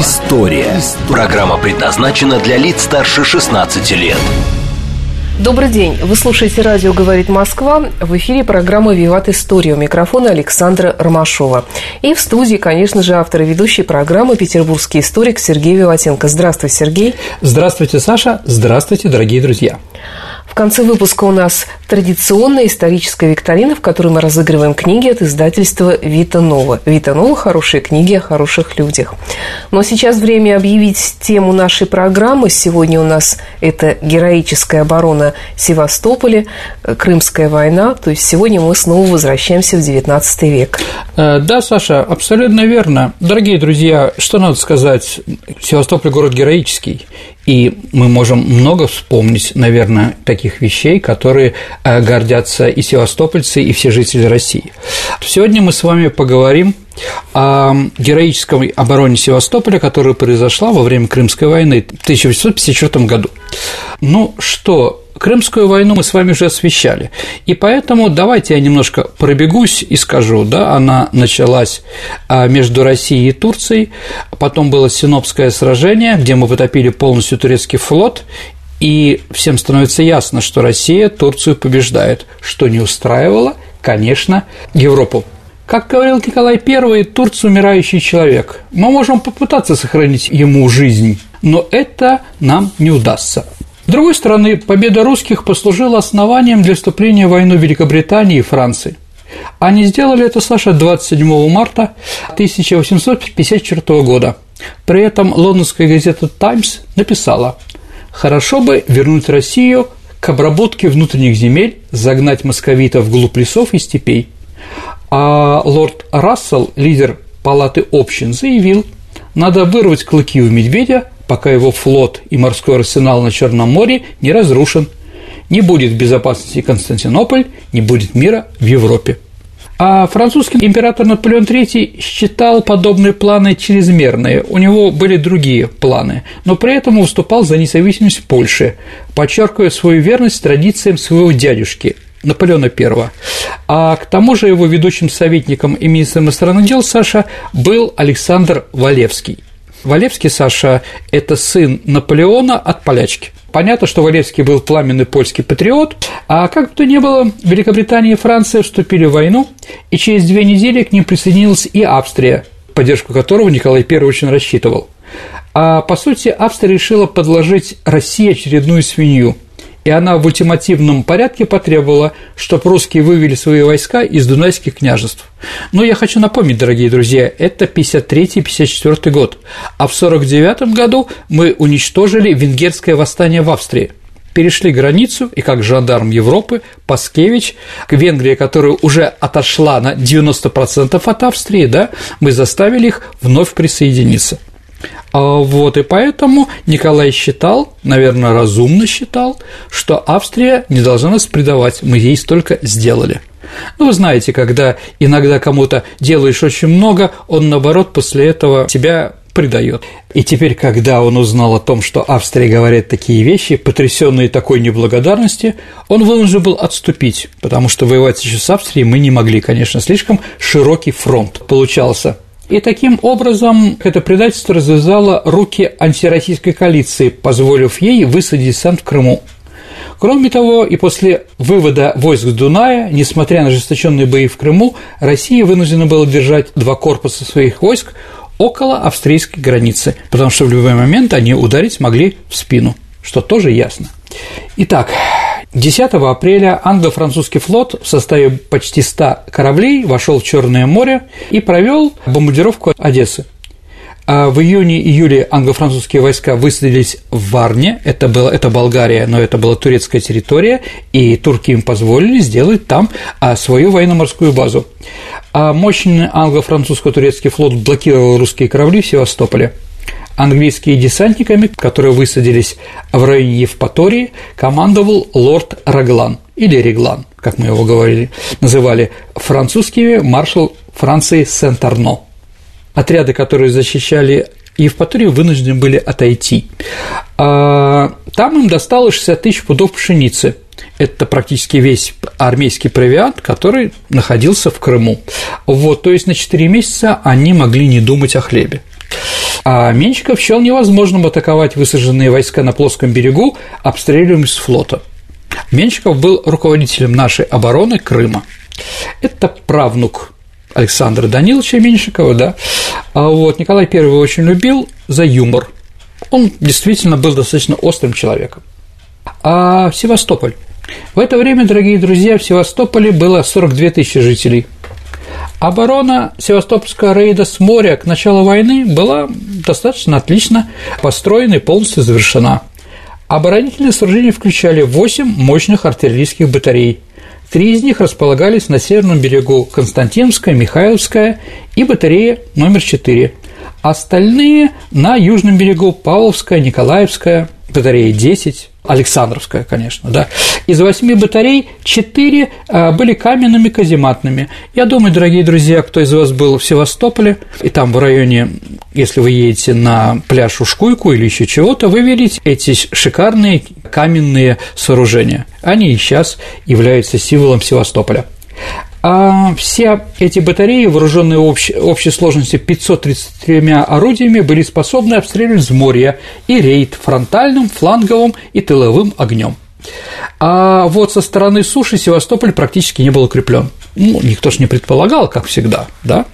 История». Программа предназначена для лиц старше 16 лет. Добрый день. Вы слушаете радио «Говорит Москва». В эфире программа «Виват История». У микрофона Александра Ромашова. И в студии, конечно же, автор и ведущий программы петербургский историк Сергей Виватенко. Здравствуй, Сергей. Здравствуйте, Саша. Здравствуйте, дорогие друзья. В конце выпуска у нас традиционная историческая викторина, в которой мы разыгрываем книги от издательства «Вита Нова». «Вита Нова» – хорошие книги о хороших людях. Но сейчас время объявить тему нашей программы. Сегодня у нас это героическая оборона Севастополя, Крымская война. То есть сегодня мы снова возвращаемся в XIX век. Э, да, Саша, абсолютно верно. Дорогие друзья, что надо сказать? Севастополь – город героический. И мы можем много вспомнить, наверное, таких вещей, которые э, гордятся и севастопольцы, и все жители России. Сегодня мы с вами поговорим о героической обороне Севастополя, которая произошла во время Крымской войны в 1854 году. Ну что, Крымскую войну мы с вами уже освещали, и поэтому давайте я немножко пробегусь и скажу, да, она началась а, между Россией и Турцией, потом было Синопское сражение, где мы потопили полностью турецкий флот, и всем становится ясно, что Россия Турцию побеждает, что не устраивало, конечно, Европу. Как говорил Николай I, Турция – умирающий человек. Мы можем попытаться сохранить ему жизнь, но это нам не удастся. С другой стороны, победа русских послужила основанием для вступления в войну Великобритании и Франции. Они сделали это, Саша, 27 марта 1854 года. При этом лондонская газета «Таймс» написала «Хорошо бы вернуть Россию к обработке внутренних земель, загнать московитов вглубь лесов и степей». А лорд Рассел, лидер палаты общин, заявил, надо вырвать клыки у медведя, пока его флот и морской арсенал на Черном море не разрушен. Не будет безопасности Константинополь, не будет мира в Европе. А французский император Наполеон III считал подобные планы чрезмерные, у него были другие планы, но при этом выступал за независимость Польши, подчеркивая свою верность традициям своего дядюшки Наполеона I. А к тому же его ведущим советником и министром иностранных дел Саша был Александр Валевский – Валевский Саша – это сын Наполеона от полячки. Понятно, что Валевский был пламенный польский патриот, а как бы то ни было, Великобритания и Франция вступили в войну, и через две недели к ним присоединилась и Австрия, поддержку которого Николай I очень рассчитывал. А по сути, Австрия решила подложить России очередную свинью – и она в ультимативном порядке потребовала, чтобы русские вывели свои войска из Дунайских княжеств. Но я хочу напомнить, дорогие друзья, это 53-54 год, а в 49 году мы уничтожили венгерское восстание в Австрии. Перешли границу, и как жандарм Европы Паскевич к Венгрии, которая уже отошла на 90% от Австрии, да, мы заставили их вновь присоединиться – вот, и поэтому Николай считал, наверное, разумно считал, что Австрия не должна нас предавать, мы ей столько сделали. Ну, вы знаете, когда иногда кому-то делаешь очень много, он, наоборот, после этого тебя предает. И теперь, когда он узнал о том, что Австрия говорит такие вещи, потрясенные такой неблагодарности, он вынужден был отступить, потому что воевать еще с Австрией мы не могли, конечно, слишком широкий фронт получался. И таким образом это предательство развязало руки антироссийской коалиции, позволив ей высадить десант в Крыму. Кроме того, и после вывода войск Дуная, несмотря на ожесточенные бои в Крыму, Россия вынуждена была держать два корпуса своих войск около австрийской границы, потому что в любой момент они ударить могли в спину, что тоже ясно. Итак, 10 апреля англо-французский флот в составе почти 100 кораблей вошел в Черное море и провел бомбардировку Одессы. А в июне-июле англо-французские войска высадились в Варне, это, было, это Болгария, но это была турецкая территория, и турки им позволили сделать там а, свою военно-морскую базу. А мощный англо-французско-турецкий флот блокировал русские корабли в Севастополе. Английскими десантниками, которые высадились в районе Евпатории, командовал лорд Раглан или Реглан, как мы его говорили, называли французскими маршал Франции Сент-Арно. Отряды, которые защищали Евпаторию, вынуждены были отойти. А, там им досталось 60 тысяч пудов пшеницы. Это практически весь армейский провиант, который находился в Крыму. Вот, то есть на 4 месяца они могли не думать о хлебе. А Менщиков счел невозможным атаковать высаженные войска на плоском берегу, обстреливаемые с флота. Менщиков был руководителем нашей обороны Крыма. Это правнук Александра Даниловича Меньшикова, да. А вот Николай I очень любил за юмор. Он действительно был достаточно острым человеком. А Севастополь. В это время, дорогие друзья, в Севастополе было 42 тысячи жителей. Оборона севастопольского рейда с моря к началу войны была достаточно отлично построена и полностью завершена. Оборонительные сооружения включали 8 мощных артиллерийских батарей. Три из них располагались на северном берегу – Константиновская, Михайловская и батарея номер 4. Остальные – на южном берегу – Павловская, Николаевская, батарея 10, Александровская, конечно, да. Из восьми батарей четыре а, были каменными казематными. Я думаю, дорогие друзья, кто из вас был в Севастополе, и там в районе, если вы едете на пляж Ушкуйку или еще чего-то, вы видите эти шикарные каменные сооружения. Они и сейчас являются символом Севастополя. А все эти батареи, вооруженные общей, общей сложностью 533 орудиями, были способны обстреливать взморье и рейд фронтальным, фланговым и тыловым огнем. А вот со стороны суши Севастополь практически не был укреплен. Ну, никто ж не предполагал, как всегда, да?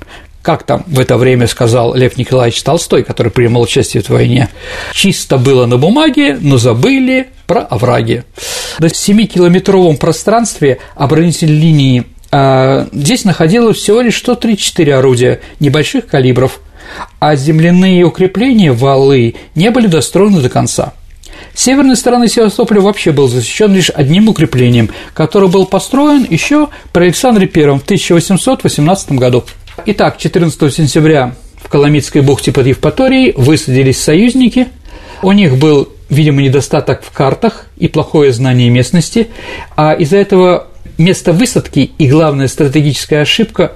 Как там в это время сказал Лев Николаевич Толстой, который принимал участие в войне, чисто было на бумаге, но забыли про овраги. На 7-километровом пространстве оборонительной линии здесь находилось всего лишь 134 орудия небольших калибров, а земляные укрепления, валы не были достроены до конца. С северной стороны Севастополя вообще был защищен лишь одним укреплением, которое был построен еще при Александре I в 1818 году. Итак, 14 сентября в Коломитской бухте под Евпаторией высадились союзники. У них был, видимо, недостаток в картах и плохое знание местности, а из-за этого место высадки и главная стратегическая ошибка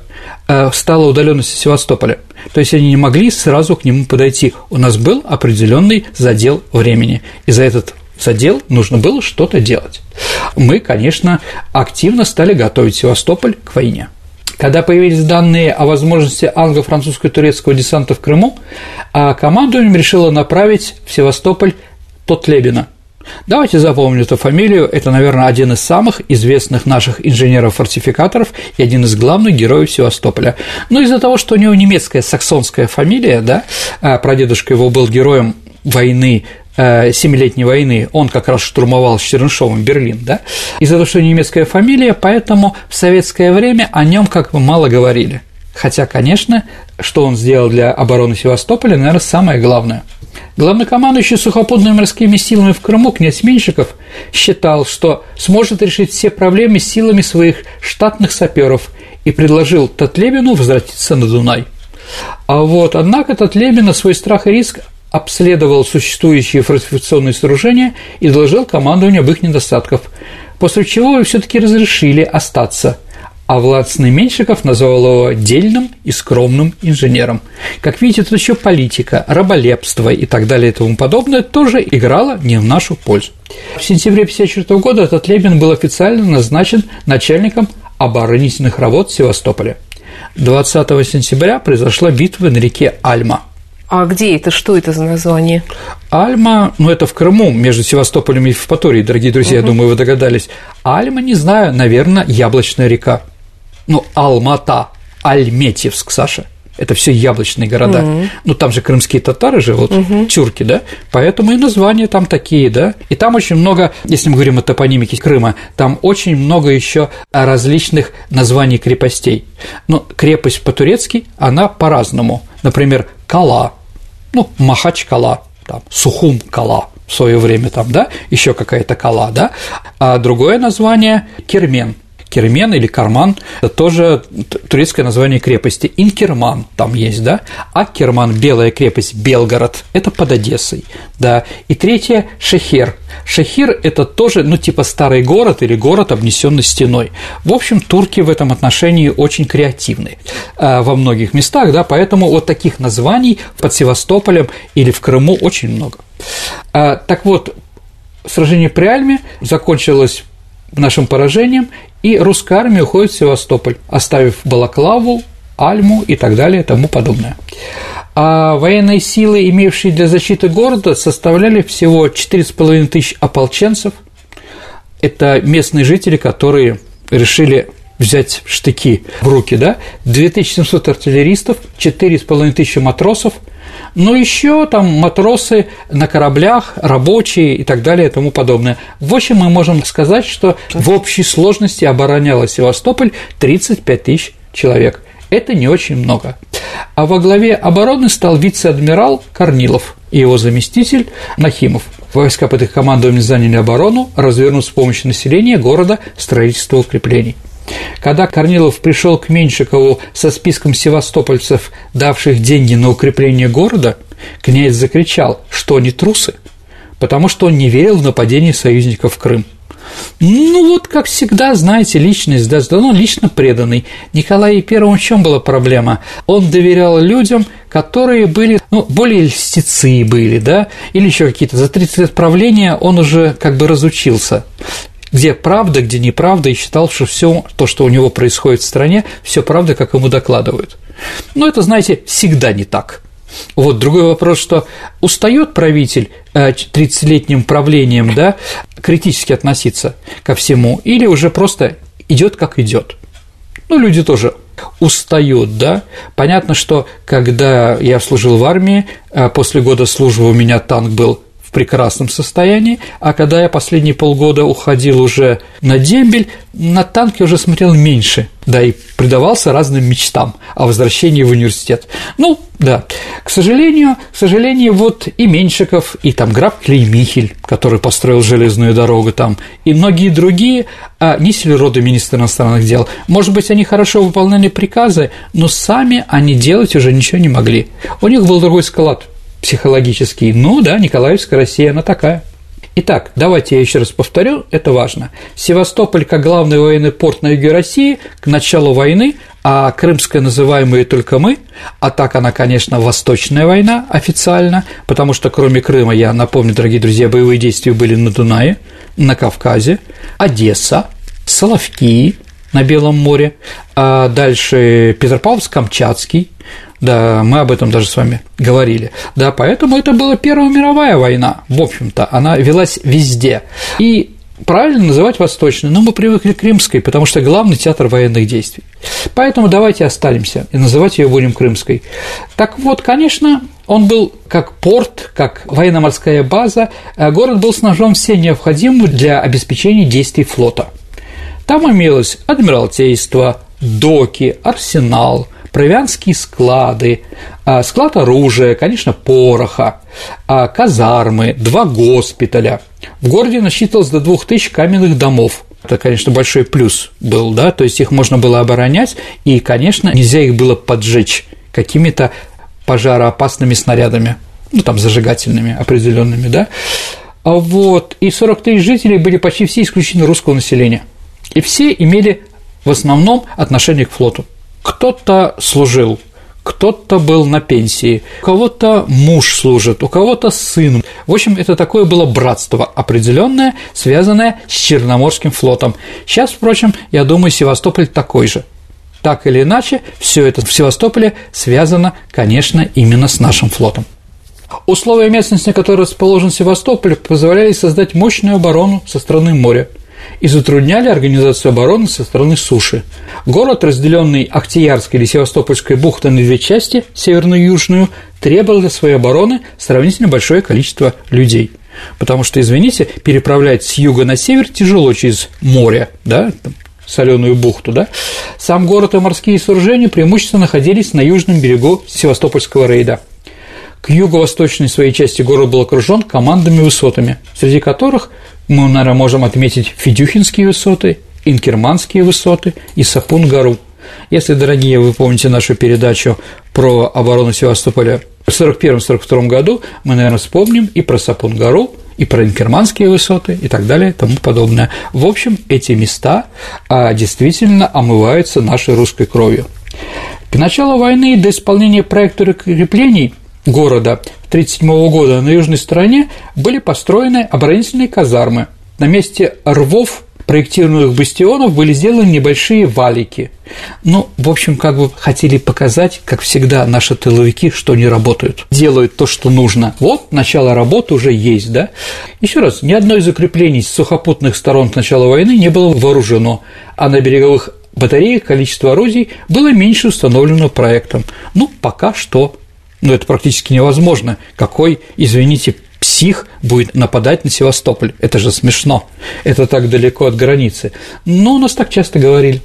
э, стала удаленность Севастополя. То есть они не могли сразу к нему подойти. У нас был определенный задел времени, и за этот задел нужно было что-то делать. Мы, конечно, активно стали готовить Севастополь к войне. Когда появились данные о возможности англо-французско-турецкого десанта в Крыму, а командование решило направить в Севастополь Тотлебина – Давайте запомним эту фамилию. Это, наверное, один из самых известных наших инженеров-фортификаторов и один из главных героев Севастополя. Но из-за того, что у него немецкая саксонская фамилия, да, а прадедушка его был героем войны э, Семилетней войны, он как раз штурмовал с Чернышовым Берлин, да, из-за того, что немецкая фамилия, поэтому в советское время о нем как бы мало говорили. Хотя, конечно, что он сделал для обороны Севастополя, наверное, самое главное – Главнокомандующий сухопутными морскими силами в Крыму князь Меньшиков считал, что сможет решить все проблемы силами своих штатных саперов и предложил Татлебину возвратиться на Дунай. А вот, однако Татлебин на свой страх и риск обследовал существующие фортификационные сооружения и доложил командованию об их недостатках, после чего все таки разрешили остаться – а Владцный Меньшиков назвал его дельным и скромным инженером. Как видите, тут еще политика, раболепство и так далее и тому подобное тоже играло не в нашу пользу. В сентябре 1954 года этот Лебин был официально назначен начальником оборонительных работ Севастополя. 20 сентября произошла битва на реке Альма – а где это? Что это за название? Альма, ну это в Крыму, между Севастополем и Евпаторией, дорогие друзья, угу. я думаю, вы догадались. Альма, не знаю, наверное, яблочная река ну, Алмата, Альметьевск, Саша. Это все яблочные города. Mm-hmm. Ну, там же крымские татары живут, mm-hmm. тюрки, да? Поэтому и названия там такие, да? И там очень много, если мы говорим о топонимике Крыма, там очень много еще различных названий крепостей. Ну, крепость по-турецки, она по-разному. Например, Кала, ну, Махач-Кала, там, Сухум-Кала в свое время там, да, еще какая-то Кала, да, а другое название Кермен, Кермен или Карман – это тоже турецкое название крепости. Инкерман там есть, да? Аккерман – белая крепость, Белгород – это под Одессой, да. И третье – Шехер. Шехир – это тоже, ну, типа старый город или город, обнесенный стеной. В общем, турки в этом отношении очень креативны а, во многих местах, да, поэтому вот таких названий под Севастополем или в Крыму очень много. А, так вот, сражение при Альме закончилось нашим поражением, и русская армия уходит в Севастополь, оставив Балаклаву, Альму и так далее и тому подобное. А военные силы, имевшие для защиты города, составляли всего 4,5 тысяч ополченцев. Это местные жители, которые решили взять штыки в руки, да, 2700 артиллеристов, 4,5 тысячи матросов, но еще там матросы на кораблях, рабочие и так далее и тому подобное. В общем, мы можем сказать, что в общей сложности обороняла Севастополь 35 тысяч человек. Это не очень много. А во главе обороны стал вице-адмирал Корнилов и его заместитель Нахимов. Войска под их командованием заняли оборону, развернув с помощью населения города строительство укреплений. Когда Корнилов пришел к Меньшикову со списком севастопольцев, давших деньги на укрепление города, князь закричал, что они трусы, потому что он не верил в нападение союзников в Крым. Ну вот, как всегда, знаете, личность, да, он лично преданный. Николай I в чем была проблема? Он доверял людям, которые были, ну, более льстецы были, да, или еще какие-то. За 30 лет правления он уже как бы разучился где правда, где неправда, и считал, что все то, что у него происходит в стране, все правда, как ему докладывают. Но это, знаете, всегда не так. Вот другой вопрос, что устает правитель 30-летним э, правлением, да, критически относиться ко всему, или уже просто идет как идет. Ну, люди тоже устают, да. Понятно, что когда я служил в армии, э, после года службы у меня танк был прекрасном состоянии, а когда я последние полгода уходил уже на дембель, на танки уже смотрел меньше, да, и предавался разным мечтам о возвращении в университет. Ну, да, к сожалению, к сожалению, вот и Меньшиков, и там граф Клеймихель, который построил железную дорогу там, и многие другие а, несли роды министра иностранных дел. Может быть, они хорошо выполняли приказы, но сами они делать уже ничего не могли. У них был другой склад психологический. Ну да, Николаевская Россия, она такая. Итак, давайте я еще раз повторю, это важно. Севастополь как главный военный порт на юге России к началу войны, а Крымская называемая только мы, а так она, конечно, Восточная война официально, потому что кроме Крыма, я напомню, дорогие друзья, боевые действия были на Дунае, на Кавказе, Одесса, Соловки на Белом море, а дальше Петропавловск-Камчатский, да, мы об этом даже с вами говорили. Да, поэтому это была Первая мировая война, в общем-то, она велась везде. И правильно называть восточной, но мы привыкли к римской, потому что главный театр военных действий. Поэтому давайте останемся и называть ее будем крымской. Так вот, конечно, он был как порт, как военно-морская база, а город был снабжен всем необходимым для обеспечения действий флота. Там имелось адмиралтейство, доки, арсенал, провианские склады, а, склад оружия, конечно, пороха, а, казармы, два госпиталя. В городе насчитывалось до двух тысяч каменных домов. Это, конечно, большой плюс был, да, то есть их можно было оборонять, и, конечно, нельзя их было поджечь какими-то пожароопасными снарядами, ну, там, зажигательными определенными, да. А вот, и 40 тысяч жителей были почти все исключены русского населения. И все имели в основном отношение к флоту. Кто-то служил, кто-то был на пенсии, у кого-то муж служит, у кого-то сын. В общем, это такое было братство определенное, связанное с Черноморским флотом. Сейчас, впрочем, я думаю, Севастополь такой же. Так или иначе, все это в Севастополе связано, конечно, именно с нашим флотом. Условия местности, на которой расположен Севастополь, позволяли создать мощную оборону со стороны моря – и затрудняли организацию обороны со стороны суши. Город, разделенный Ахтиярской или Севастопольской бухтой на две части, северную и южную, требовал для своей обороны сравнительно большое количество людей. Потому что, извините, переправлять с юга на север тяжело через море, да, соленую бухту, да, сам город и морские сооружения преимущественно находились на южном берегу Севастопольского рейда. К юго-восточной своей части город был окружен командными высотами, среди которых мы, наверное, можем отметить Федюхинские высоты Инкерманские высоты и Сапун-гору. Если, дорогие, вы помните нашу передачу про оборону Севастополя в 1941-1942 году, мы, наверное, вспомним и про Сапун-гору, и про Инкерманские высоты и так далее и тому подобное. В общем, эти места а, действительно омываются нашей русской кровью. К началу войны до исполнения проекта укреплений города 1937 года на южной стороне были построены оборонительные казармы. На месте рвов проектированных бастионов были сделаны небольшие валики. Ну, в общем, как бы хотели показать, как всегда, наши тыловики, что они работают, делают то, что нужно. Вот начало работы уже есть, да? Еще раз, ни одно из укреплений с сухопутных сторон к началу войны не было вооружено, а на береговых батареях количество орудий было меньше установленного проектом. Ну, пока что. Но это практически невозможно. Какой, извините, псих будет нападать на Севастополь. Это же смешно. Это так далеко от границы. Но у нас так часто говорили.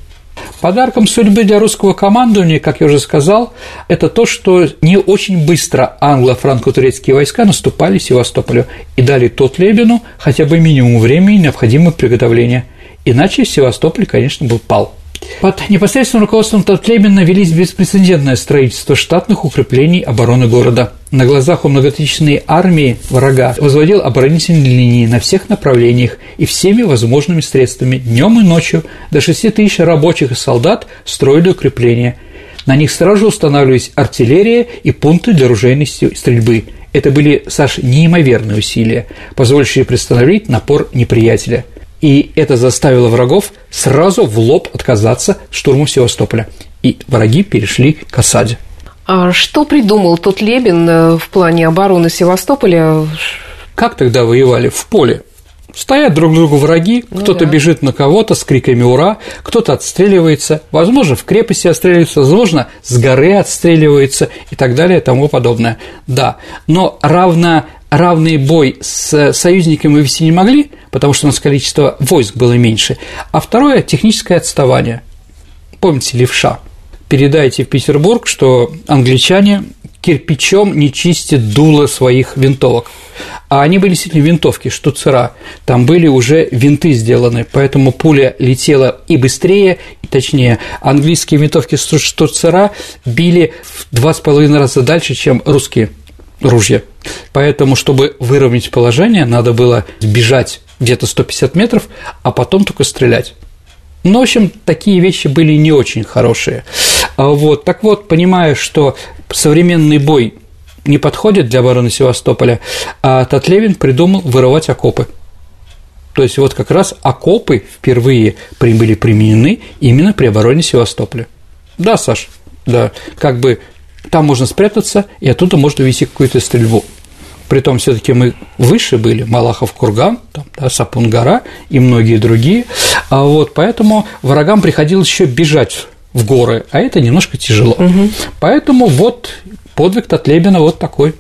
Подарком судьбы для русского командования, как я уже сказал, это то, что не очень быстро англо-франко-турецкие войска наступали Севастополю и дали тот Лебену хотя бы минимум времени, необходимого приготовления. Иначе Севастополь, конечно, был пал. Под непосредственным руководством Татлебина велись беспрецедентное строительство штатных укреплений обороны города. На глазах у многотысячной армии врага возводил оборонительные линии на всех направлениях и всеми возможными средствами днем и ночью до 6 тысяч рабочих и солдат строили укрепления. На них сразу устанавливались артиллерия и пункты для оружейной стрельбы. Это были, Саш, неимоверные усилия, позволившие приостановить напор неприятеля – и это заставило врагов сразу в лоб отказаться от штурма Севастополя. И враги перешли к осаде. А что придумал тот Лебен э, в плане обороны Севастополя? Как тогда воевали? В поле. Стоят друг другу враги, ну кто-то да. бежит на кого-то с криками «Ура!», кто-то отстреливается, возможно, в крепости отстреливается, возможно, с горы отстреливается и так далее и тому подобное. Да, но равно равный бой с союзниками мы вести не могли, потому что у нас количество войск было меньше. А второе – техническое отставание. Помните левша? Передайте в Петербург, что англичане кирпичом не чистят дуло своих винтовок. А они были действительно винтовки, штуцера. Там были уже винты сделаны, поэтому пуля летела и быстрее, и точнее. Английские винтовки штуцера били в два с половиной раза дальше, чем русские ружья. Поэтому, чтобы выровнять положение, надо было бежать где-то 150 метров, а потом только стрелять. Ну, в общем, такие вещи были не очень хорошие. А вот, так вот, понимая, что современный бой не подходит для обороны Севастополя, а Татлевин придумал вырывать окопы. То есть вот как раз окопы впервые были применены именно при обороне Севастополя. Да, Саш, да, как бы там можно спрятаться, и оттуда можно вести какую-то стрельбу. Притом все таки мы выше были, Малахов курган, там, да, Сапун-гора и многие другие. А вот поэтому врагам приходилось еще бежать в горы, а это немножко тяжело. Угу. Поэтому вот подвиг Татлебина вот такой.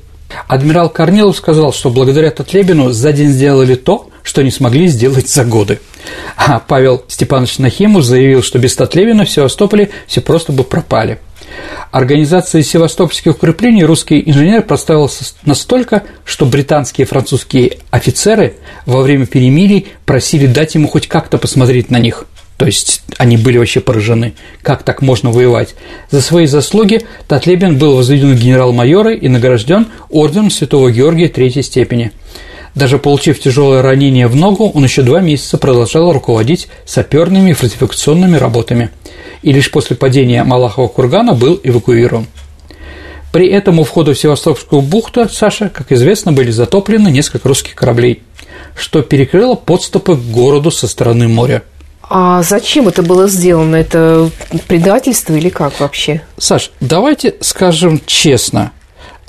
Адмирал Корнилов сказал, что благодаря Татлебину за день сделали то, что не смогли сделать за годы. А Павел Степанович Нахимов заявил, что без Татлебина в Севастополе все просто бы пропали. Организация севастопольских укреплений русский инженер проставился настолько, что британские и французские офицеры во время перемирий просили дать ему хоть как-то посмотреть на них. То есть они были вообще поражены, как так можно воевать. За свои заслуги Татлебин был возведен в генерал-майоры и награжден орденом Святого Георгия третьей степени. Даже получив тяжелое ранение в ногу, он еще два месяца продолжал руководить саперными и фортификационными работами – и лишь после падения Малахова кургана был эвакуирован. При этом у входа в Севастопольскую бухту, Саша, как известно, были затоплены несколько русских кораблей, что перекрыло подступы к городу со стороны моря. А зачем это было сделано? Это предательство или как вообще? Саш, давайте скажем честно.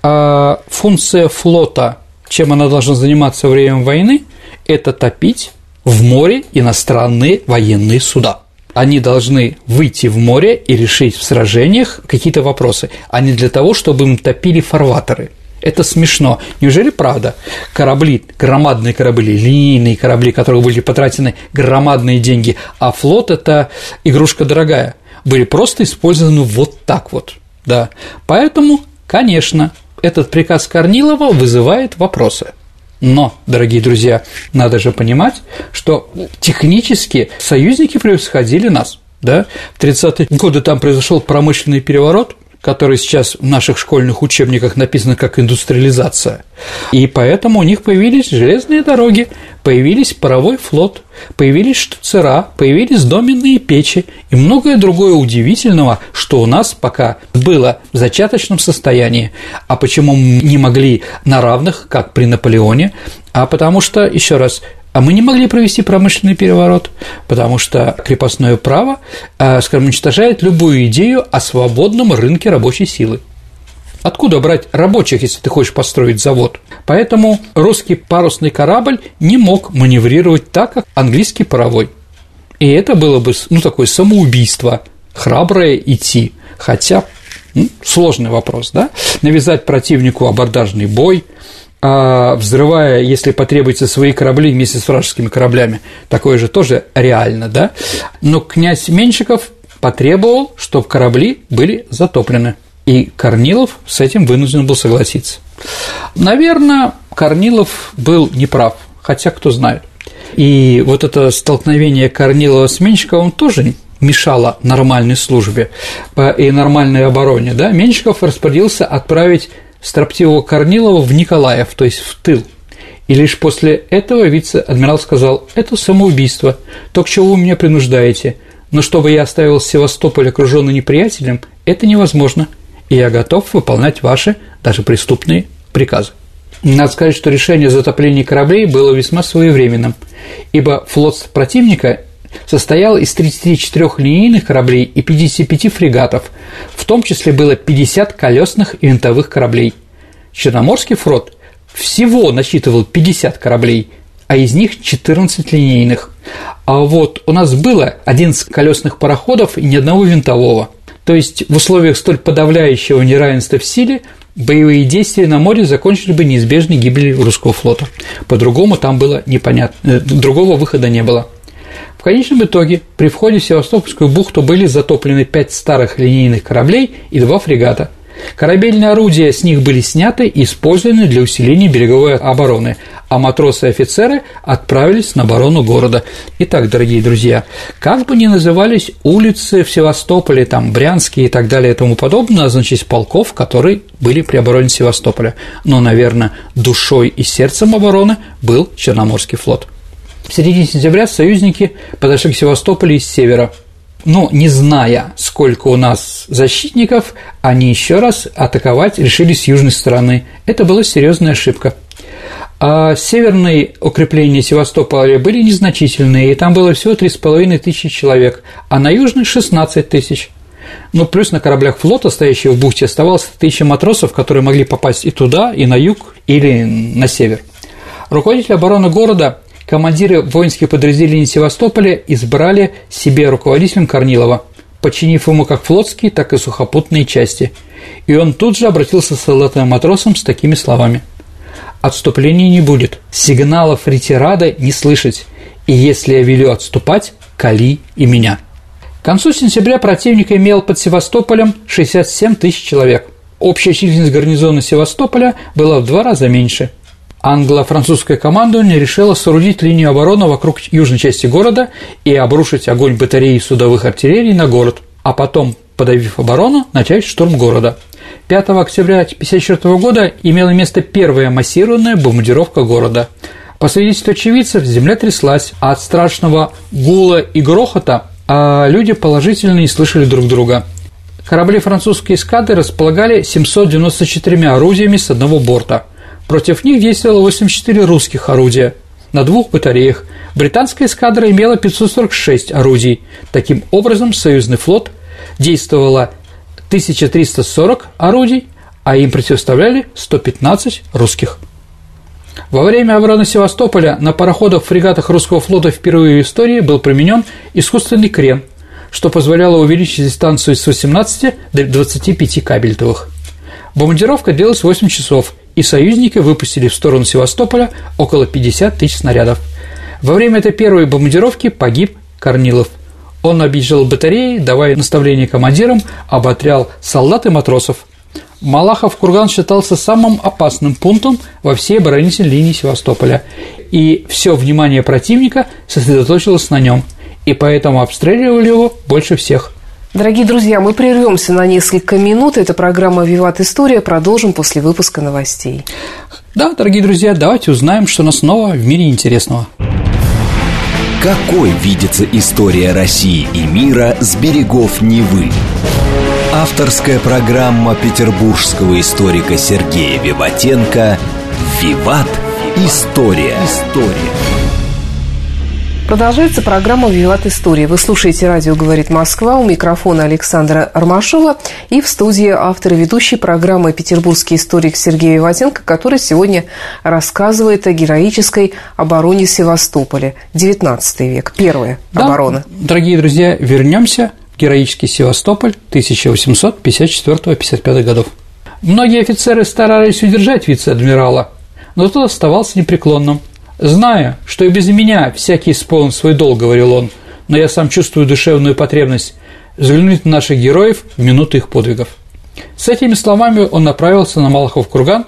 А функция флота, чем она должна заниматься во время войны, это топить в море иностранные военные суда они должны выйти в море и решить в сражениях какие-то вопросы, а не для того, чтобы им топили фарватеры. Это смешно. Неужели правда? Корабли, громадные корабли, линейные корабли, которые были потрачены громадные деньги, а флот – это игрушка дорогая, были просто использованы вот так вот. Да. Поэтому, конечно, этот приказ Корнилова вызывает вопросы. Но, дорогие друзья, надо же понимать, что технически союзники превосходили нас. Да? В 30-е годы там произошел промышленный переворот, который сейчас в наших школьных учебниках написано как индустриализация. И поэтому у них появились железные дороги, появились паровой флот, появились штуцера, появились доменные печи и многое другое удивительного, что у нас пока было в зачаточном состоянии. А почему не могли на равных, как при Наполеоне? А потому что, еще раз, а мы не могли провести промышленный переворот, потому что крепостное право, э, скажем, уничтожает любую идею о свободном рынке рабочей силы. Откуда брать рабочих, если ты хочешь построить завод? Поэтому русский парусный корабль не мог маневрировать так, как английский паровой. И это было бы, ну, такое самоубийство, храброе идти. Хотя, ну, сложный вопрос, да? Навязать противнику абордажный бой – взрывая, если потребуется, свои корабли вместе с вражескими кораблями. Такое же тоже реально, да? Но князь Меньшиков потребовал, чтобы корабли были затоплены. И Корнилов с этим вынужден был согласиться. Наверное, Корнилов был неправ, хотя кто знает. И вот это столкновение Корнилова с Меньшиковым тоже мешало нормальной службе и нормальной обороне. Да? Меньшиков распорядился отправить строптивого Корнилова в Николаев, то есть в тыл. И лишь после этого вице-адмирал сказал «Это самоубийство, то, к чему вы меня принуждаете, но чтобы я оставил Севастополь окруженный неприятелем, это невозможно, и я готов выполнять ваши, даже преступные, приказы». Надо сказать, что решение о затоплении кораблей было весьма своевременным, ибо флот противника состоял из 34 линейных кораблей и 55 фрегатов, в том числе было 50 колесных и винтовых кораблей. Черноморский флот всего насчитывал 50 кораблей, а из них 14 линейных. А вот у нас было 11 колесных пароходов и ни одного винтового. То есть в условиях столь подавляющего неравенства в силе боевые действия на море закончили бы неизбежной гибелью русского флота. По-другому там было непонятно, э, другого выхода не было. В конечном итоге при входе в Севастопольскую бухту были затоплены пять старых линейных кораблей и два фрегата. Корабельные орудия с них были сняты и использованы для усиления береговой обороны, а матросы и офицеры отправились на оборону города. Итак, дорогие друзья, как бы ни назывались улицы в Севастополе, там Брянские и так далее и тому подобное, значит, полков, которые были при обороне Севастополя. Но, наверное, душой и сердцем обороны был Черноморский флот. В середине сентября союзники подошли к Севастополю из севера. Но не зная, сколько у нас защитников, они еще раз атаковать решили с южной стороны. Это была серьезная ошибка. А северные укрепления Севастополя были незначительные, и там было всего 3,5 тысячи человек, а на южной – 16 тысяч. Ну, плюс на кораблях флота, стоящих в бухте, оставалось тысяча матросов, которые могли попасть и туда, и на юг, или на север. Руководитель обороны города командиры воинских подразделений Севастополя избрали себе руководителем Корнилова, подчинив ему как флотские, так и сухопутные части. И он тут же обратился с солдатом и матросом с такими словами. «Отступления не будет, сигналов ретирада не слышать, и если я велю отступать, кали и меня». К концу сентября противник имел под Севастополем 67 тысяч человек. Общая численность гарнизона Севастополя была в два раза меньше – англо-французское командование решило соорудить линию обороны вокруг южной части города и обрушить огонь батареи судовых артиллерий на город, а потом, подавив оборону, начать штурм города. 5 октября 1954 года имела место первая массированная бомбардировка города. По свидетельству очевидцев, земля тряслась, а от страшного гула и грохота а люди положительно не слышали друг друга. Корабли французской эскады располагали 794 орудиями с одного борта – Против них действовало 84 русских орудия на двух батареях. Британская эскадра имела 546 орудий. Таким образом, союзный флот действовало 1340 орудий, а им противоставляли 115 русских. Во время обороны Севастополя на пароходах-фрегатах русского флота впервые в истории был применен искусственный крен, что позволяло увеличить дистанцию с 18 до 25 кабельтовых. Бомбардировка длилась 8 часов, и союзники выпустили в сторону Севастополя около 50 тысяч снарядов. Во время этой первой бомбардировки погиб Корнилов. Он объезжал батареи, давая наставления командирам, оботрял солдат и матросов. Малахов курган считался самым опасным пунктом во всей оборонительной линии Севастополя, и все внимание противника сосредоточилось на нем, и поэтому обстреливали его больше всех. Дорогие друзья, мы прервемся на несколько минут. Это программа «Виват История». Продолжим после выпуска новостей. Да, дорогие друзья, давайте узнаем, что нас снова в мире интересного. Какой видится история России и мира с берегов Невы? Авторская программа петербургского историка Сергея Виватенко «Виват. История». История. Продолжается программа «Виват История». Вы слушаете «Радио говорит Москва». У микрофона Александра Армашова и в студии автор и ведущий программы «Петербургский историк» Сергей Виватенко, который сегодня рассказывает о героической обороне Севастополя. 19 век, первая да, оборона. Дорогие друзья, вернемся героический Севастополь 1854-55 годов. Многие офицеры старались удержать вице-адмирала, но тот оставался непреклонным. «Зная, что и без меня всякий исполнит свой долг», – говорил он, – «но я сам чувствую душевную потребность взглянуть на наших героев в минуты их подвигов». С этими словами он направился на Малахов курган,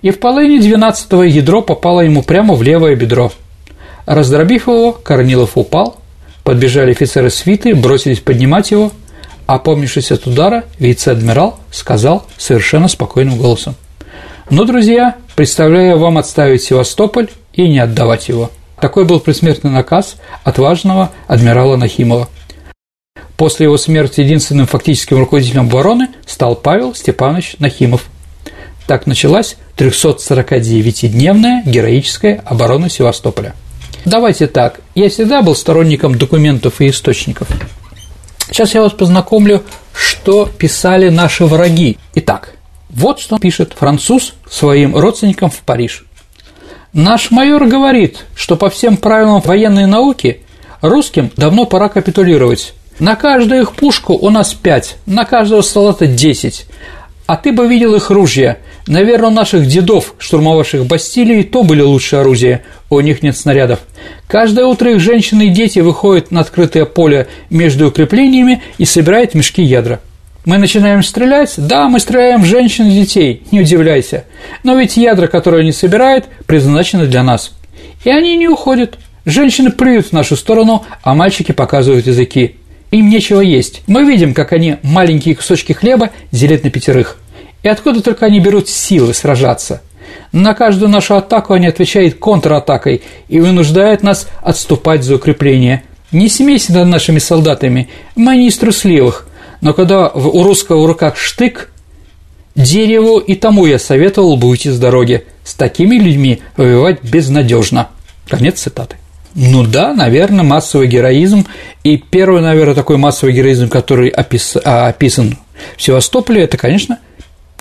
и в половине двенадцатого ядро попало ему прямо в левое бедро. Раздробив его, Корнилов упал – Подбежали офицеры свиты, бросились поднимать его. Опомнившись от удара, вице-адмирал сказал совершенно спокойным голосом. «Ну, друзья, представляю вам отставить Севастополь и не отдавать его». Такой был предсмертный наказ отважного адмирала Нахимова. После его смерти единственным фактическим руководителем обороны стал Павел Степанович Нахимов. Так началась 349-дневная героическая оборона Севастополя. Давайте так. Я всегда был сторонником документов и источников. Сейчас я вас познакомлю, что писали наши враги. Итак, вот что пишет француз своим родственникам в Париж. Наш майор говорит, что по всем правилам военной науки русским давно пора капитулировать. На каждую их пушку у нас пять, на каждого солдата десять. А ты бы видел их ружья. Наверное, у наших дедов, штурмовавших Бастилии, то были лучшие орудия, у них нет снарядов. Каждое утро их женщины и дети выходят на открытое поле между укреплениями и собирают мешки ядра. Мы начинаем стрелять? Да, мы стреляем в женщин и детей, не удивляйся. Но ведь ядра, которые они собирают, предназначены для нас. И они не уходят. Женщины плюют в нашу сторону, а мальчики показывают языки им нечего есть. Мы видим, как они маленькие кусочки хлеба делят на пятерых. И откуда только они берут силы сражаться. На каждую нашу атаку они отвечают контратакой и вынуждают нас отступать за укрепление. Не смейся над нашими солдатами, мы не из трусливых, но когда у русского в руках штык, дереву и тому я советовал бы с дороги. С такими людьми воевать безнадежно. Конец цитаты. Ну да, наверное, массовый героизм. И первый, наверное, такой массовый героизм, который опис, а, описан в Севастополе, это, конечно,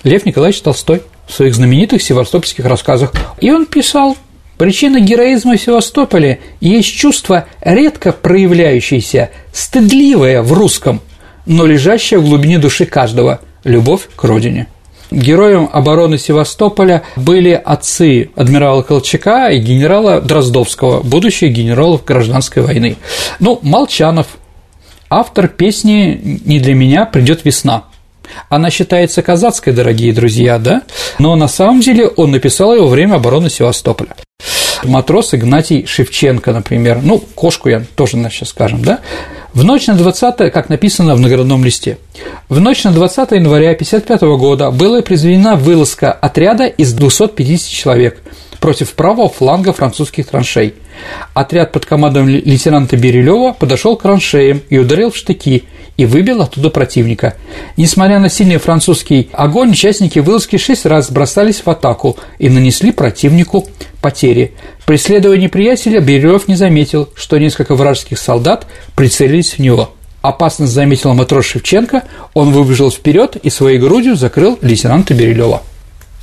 Лев Николаевич Толстой в своих знаменитых севастопольских рассказах. И он писал, причина героизма в Севастополе есть чувство, редко проявляющееся, стыдливое в русском, но лежащее в глубине души каждого – любовь к родине. Героем обороны Севастополя были отцы адмирала Колчака и генерала Дроздовского, будущих генералов гражданской войны. Ну, Молчанов, автор песни «Не для меня придет весна». Она считается казацкой, дорогие друзья, да? Но на самом деле он написал ее во время обороны Севастополя. Матрос Игнатий Шевченко, например, ну, кошку я тоже сейчас скажем, да? В ночь на 20, как написано в наградном листе, в ночь на 20 января 1955 года была произведена вылазка отряда из 250 человек против правого фланга французских траншей. Отряд под командой лейтенанта Берилева подошел к траншеям и ударил в штыки и выбил оттуда противника. Несмотря на сильный французский огонь, участники вылазки шесть раз бросались в атаку и нанесли противнику потери. Преследуя неприятеля, Берилев не заметил, что несколько вражеских солдат прицелились в него. Опасность заметил матрос Шевченко, он выбежал вперед и своей грудью закрыл лейтенанта Берилева.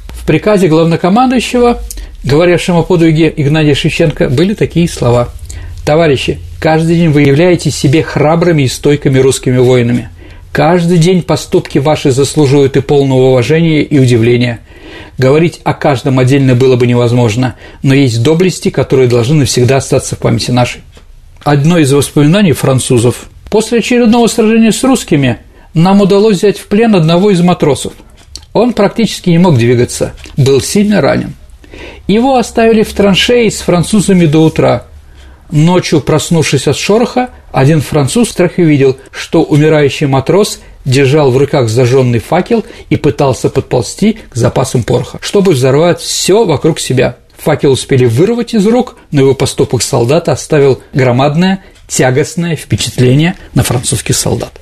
В приказе главнокомандующего, говорящему о подвиге Игнатия Шевченко, были такие слова – Товарищи, каждый день вы являетесь себе храбрыми и стойкими русскими воинами. Каждый день поступки ваши заслуживают и полного уважения и удивления. Говорить о каждом отдельно было бы невозможно, но есть доблести, которые должны навсегда остаться в памяти нашей. Одно из воспоминаний французов. После очередного сражения с русскими нам удалось взять в плен одного из матросов. Он практически не мог двигаться, был сильно ранен. Его оставили в траншеи с французами до утра. Ночью, проснувшись от шороха, один француз в страхе видел, что умирающий матрос держал в руках зажженный факел и пытался подползти к запасам пороха, чтобы взорвать все вокруг себя. Факел успели вырвать из рук, но его поступок солдата оставил громадное, тягостное впечатление на французских солдат.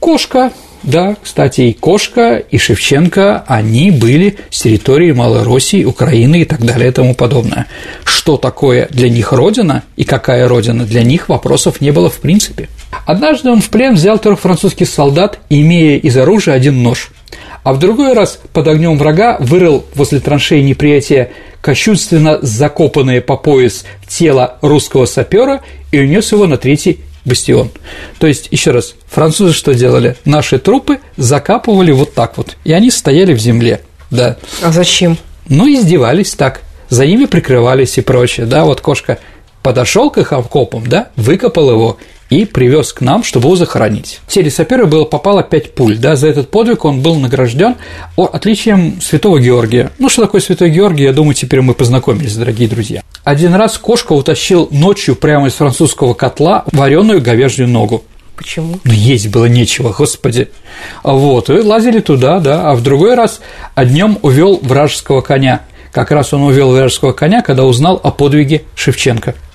Кошка да, кстати, и Кошка, и Шевченко, они были с территории Малороссии, Украины и так далее и тому подобное. Что такое для них Родина и какая Родина для них, вопросов не было в принципе. Однажды он в плен взял трех французских солдат, имея из оружия один нож. А в другой раз под огнем врага вырыл возле траншеи неприятия кощунственно закопанное по пояс тело русского сапера и унес его на третий бастион. То есть, еще раз, французы что делали? Наши трупы закапывали вот так вот, и они стояли в земле, да. А зачем? Ну, издевались так, за ними прикрывались и прочее, да, вот кошка подошел к их окопам, да, выкопал его и привез к нам, чтобы его захоронить. В теле сапера было попало 5 пуль, да, за этот подвиг он был награжден отличием святого Георгия. Ну, что такое святой Георгий, я думаю, теперь мы познакомились, дорогие друзья. Один раз кошка утащил ночью прямо из французского котла вареную говяжью ногу. Почему? Ну, есть было нечего, господи. Вот, и лазили туда, да, а в другой раз днем увел вражеского коня. Как раз он увел вражеского коня, когда узнал о подвиге Шевченко –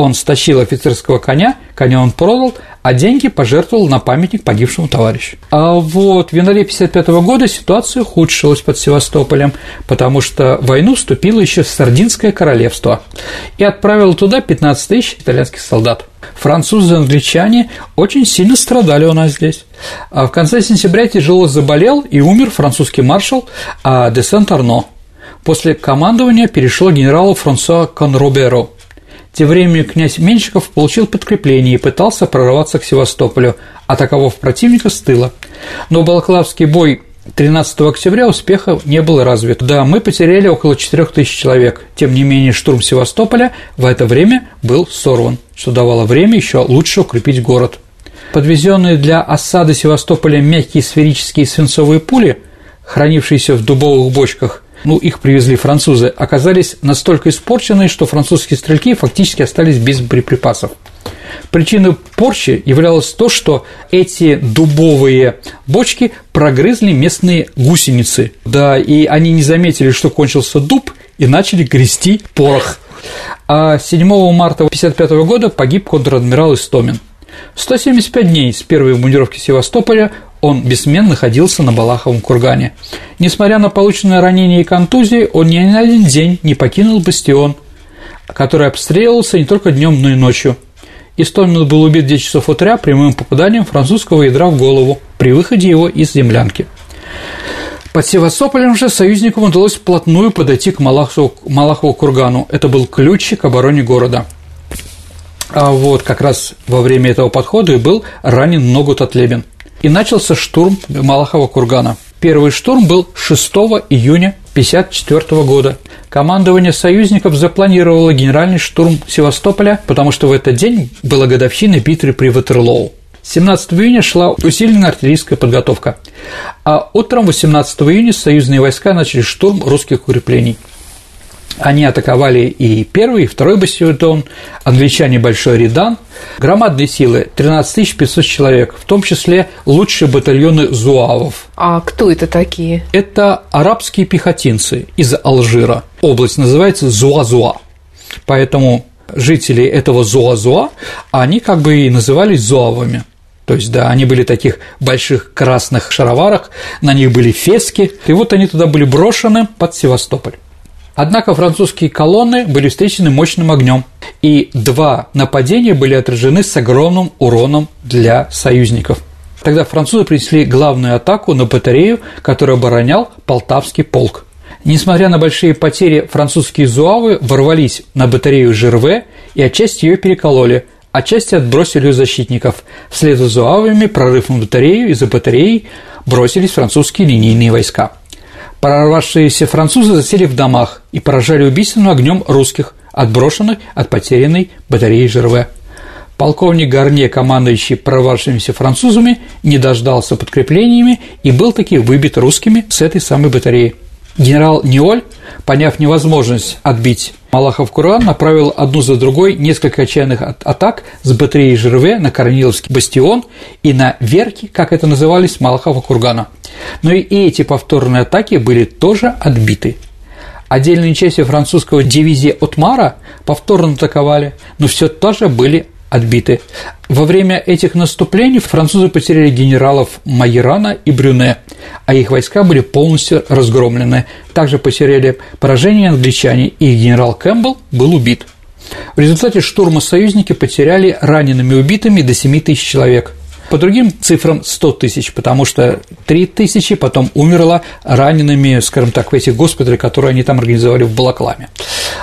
он стащил офицерского коня, коня он продал, а деньги пожертвовал на памятник погибшему товарищу. А вот в январе 1955 года ситуация ухудшилась под Севастополем, потому что в войну вступило еще Сардинское королевство и отправило туда 15 тысяч итальянских солдат. Французы и англичане очень сильно страдали у нас здесь. А в конце сентября тяжело заболел и умер французский маршал а, де Сент-Арно. После командования перешло генералу Франсуа Конроберу – тем временем князь Меньшиков получил подкрепление и пытался прорваться к Севастополю, атаковав противника с тыла. Но Балаклавский бой 13 октября успеха не было развит. Да, мы потеряли около 4000 человек. Тем не менее, штурм Севастополя в это время был сорван, что давало время еще лучше укрепить город. Подвезенные для осады Севастополя мягкие сферические свинцовые пули, хранившиеся в дубовых бочках – ну, их привезли французы, оказались настолько испорчены, что французские стрельки фактически остались без боеприпасов. Причиной порчи являлось то, что эти дубовые бочки прогрызли местные гусеницы. Да, и они не заметили, что кончился дуб, и начали грести порох. А 7 марта 1955 года погиб контр-адмирал Истомин. 175 дней с первой бомбардировки Севастополя он бессменно находился на Балаховом кургане. Несмотря на полученное ранение и контузии, он ни на один день не покинул бастион, который обстреливался не только днем, но и ночью. Истомин был убит в 10 часов утра прямым попаданием французского ядра в голову при выходе его из землянки. Под Севастополем же союзникам удалось вплотную подойти к Малахову, Малахову кургану. Это был ключ к обороне города. А вот как раз во время этого подхода и был ранен ногу Татлебин – и начался штурм Малахова кургана. Первый штурм был 6 июня 1954 года. Командование союзников запланировало генеральный штурм Севастополя, потому что в этот день была годовщина битвы при Ватерлоу. 17 июня шла усиленная артиллерийская подготовка, а утром 18 июня союзные войска начали штурм русских укреплений – они атаковали и первый, и второй бастион, англичане Большой Редан. Громадные силы, 13 500 человек, в том числе лучшие батальоны зуавов. А кто это такие? Это арабские пехотинцы из Алжира. Область называется Зуазуа. Поэтому жители этого Зуазуа, они как бы и назывались зуавами. То есть, да, они были таких больших красных шароварах, на них были фески, и вот они туда были брошены под Севастополь. Однако французские колонны были встречены мощным огнем, и два нападения были отражены с огромным уроном для союзников. Тогда французы принесли главную атаку на батарею, которую оборонял Полтавский полк. Несмотря на большие потери, французские зуавы ворвались на батарею Жерве и отчасти ее перекололи, отчасти отбросили у защитников. Вслед за зуавами прорыв на батарею и за батареей бросились французские линейные войска. Прорвавшиеся французы засели в домах и поражали убийственным огнем русских, отброшенных от потерянной батареи Жерве. Полковник Гарне, командующий прорвавшимися французами, не дождался подкреплениями и был таки выбит русскими с этой самой батареи. Генерал Ниоль, поняв невозможность отбить Малахов Курган, направил одну за другой несколько отчаянных атак с батареи Жерве на Корниловский бастион и на верки, как это назывались, Малахова Кургана. Но и эти повторные атаки были тоже отбиты. Отдельные части французского дивизии Отмара повторно атаковали, но все тоже были отбиты. Во время этих наступлений французы потеряли генералов Майерана и Брюне, а их войска были полностью разгромлены. Также потеряли поражение англичане, и генерал Кэмпбелл был убит. В результате штурма союзники потеряли ранеными и убитыми до 7 тысяч человек – по другим цифрам 100 тысяч, потому что 3 тысячи потом умерло ранеными, скажем так, в этих госпиталях, которые они там организовали в Балакламе.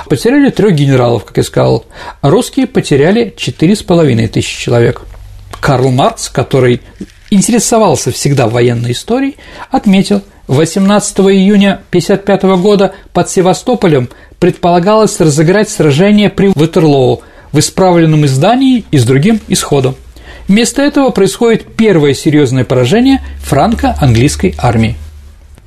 Потеряли трех генералов, как я сказал. Русские потеряли 4,5 тысячи человек. Карл Маркс, который интересовался всегда военной историей, отметил, 18 июня 1955 года под Севастополем предполагалось разыграть сражение при Ватерлоу в исправленном издании и с другим исходом. Вместо этого происходит первое серьезное поражение франко-английской армии.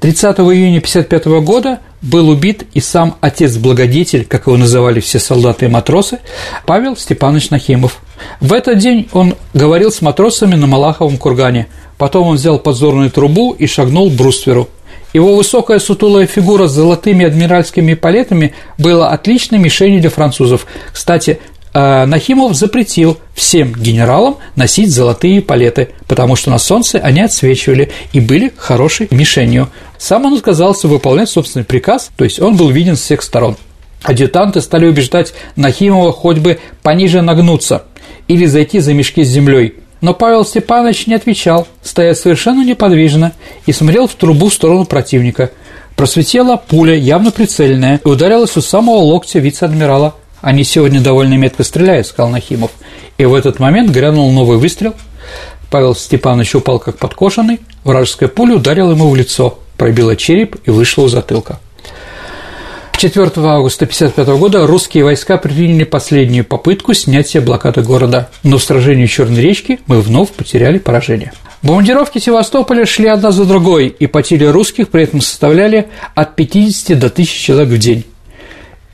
30 июня 1955 года был убит и сам отец-благодетель, как его называли все солдаты и матросы, Павел Степанович Нахимов. В этот день он говорил с матросами на Малаховом кургане. Потом он взял подзорную трубу и шагнул к брустверу. Его высокая сутулая фигура с золотыми адмиральскими палетами была отличной мишенью для французов. Кстати, Нахимов запретил всем генералам носить золотые палеты, потому что на солнце они отсвечивали и были хорошей мишенью. Сам он отказался выполнять собственный приказ, то есть он был виден с всех сторон. Адъютанты стали убеждать Нахимова хоть бы пониже нагнуться или зайти за мешки с землей. Но Павел Степанович не отвечал, стоя совершенно неподвижно и смотрел в трубу в сторону противника. Просветела пуля, явно прицельная, и ударилась у самого локтя вице-адмирала они сегодня довольно метко стреляют, сказал Нахимов. И в этот момент грянул новый выстрел. Павел Степанович упал как подкошенный, вражеская пуля ударила ему в лицо, пробила череп и вышла у затылка. 4 августа 1955 года русские войска предприняли последнюю попытку снятия блокады города, но в сражении Черной речки мы вновь потеряли поражение. Бомбардировки Севастополя шли одна за другой, и потери русских при этом составляли от 50 до 1000 человек в день.